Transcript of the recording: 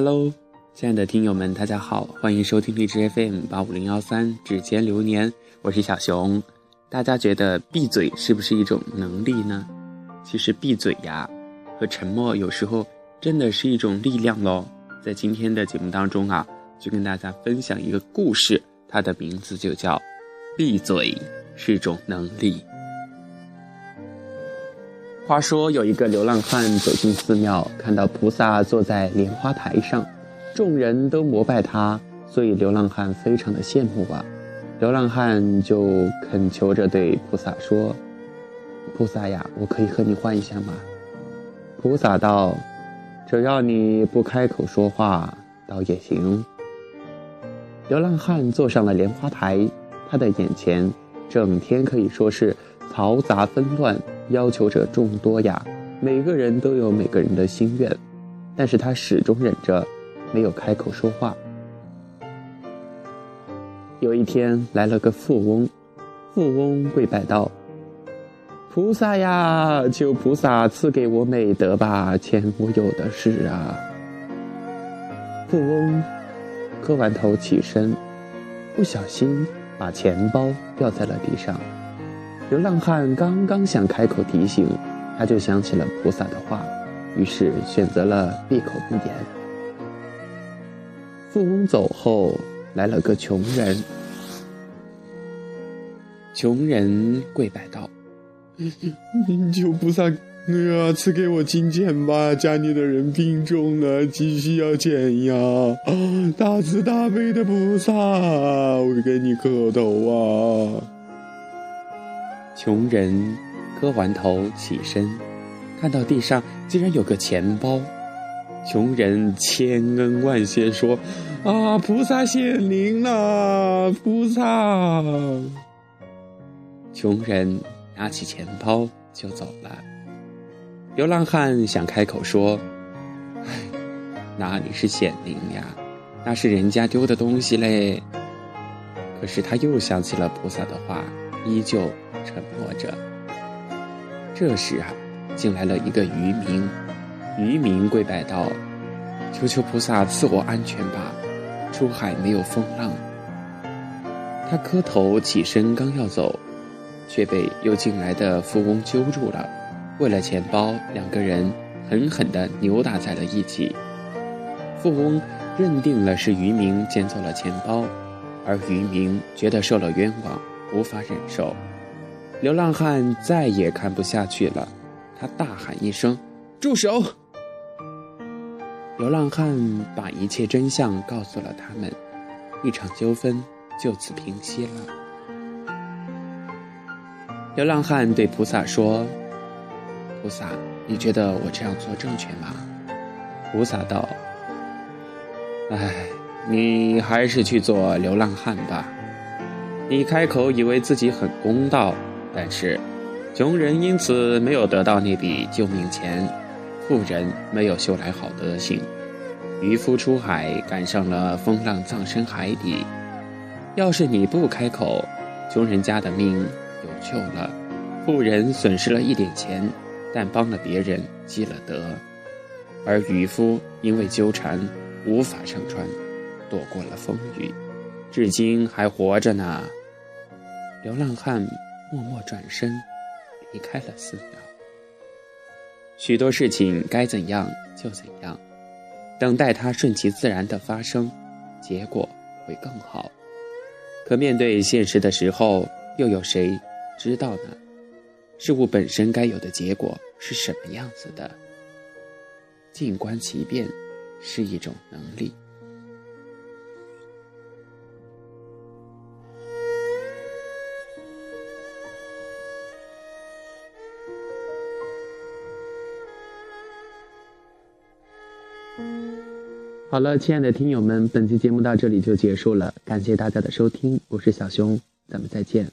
Hello，亲爱的听友们，大家好，欢迎收听荔枝 FM 八五零幺三指尖流年，我是小熊。大家觉得闭嘴是不是一种能力呢？其实闭嘴呀和沉默有时候真的是一种力量喽。在今天的节目当中啊，就跟大家分享一个故事，它的名字就叫《闭嘴是一种能力》。话说有一个流浪汉走进寺庙，看到菩萨坐在莲花台上，众人都膜拜他，所以流浪汉非常的羡慕啊。流浪汉就恳求着对菩萨说：“菩萨呀，我可以和你换一下吗？”菩萨道：“只要你不开口说话，倒也行。”流浪汉坐上了莲花台，他的眼前整天可以说是嘈杂纷乱。要求者众多呀，每个人都有每个人的心愿，但是他始终忍着，没有开口说话。有一天来了个富翁，富翁跪拜道：“菩萨呀，求菩萨赐给我美德吧，钱我有的是啊。”富翁磕完头起身，不小心把钱包掉在了地上。流浪汉刚刚想开口提醒，他就想起了菩萨的话，于是选择了闭口不言。富翁走后，来了个穷人。穷人跪拜道：“求菩萨，呀，赐给我金钱吧！家里的人病重了，急需要钱呀！大慈大悲的菩萨，我给你磕头啊！”穷人磕完头起身，看到地上竟然有个钱包。穷人千恩万谢说：“啊，菩萨显灵了，菩萨！”穷人拿起钱包就走了。流浪汉想开口说：“哎，哪里是显灵呀？那是人家丢的东西嘞。”可是他又想起了菩萨的话，依旧。沉默着。这时啊，进来了一个渔民。渔民跪拜道：“求求菩萨赐我安全吧，出海没有风浪。”他磕头起身，刚要走，却被又进来的富翁揪住了。为了钱包，两个人狠狠地扭打在了一起。富翁认定了是渔民捡走了钱包，而渔民觉得受了冤枉，无法忍受。流浪汉再也看不下去了，他大喊一声：“住手！”流浪汉把一切真相告诉了他们，一场纠纷就此平息了。流浪汉对菩萨说：“菩萨，你觉得我这样做正确吗？”菩萨道：“哎，你还是去做流浪汉吧。你开口以为自己很公道。”但是，穷人因此没有得到那笔救命钱，富人没有修来好德行，渔夫出海赶上了风浪，葬身海底。要是你不开口，穷人家的命有救了，富人损失了一点钱，但帮了别人积了德，而渔夫因为纠缠无法上船，躲过了风雨，至今还活着呢。流浪汉。默默转身，离开了寺庙。许多事情该怎样就怎样，等待它顺其自然的发生，结果会更好。可面对现实的时候，又有谁知道呢？事物本身该有的结果是什么样子的？静观其变，是一种能力。好了，亲爱的听友们，本期节目到这里就结束了，感谢大家的收听，我是小熊，咱们再见。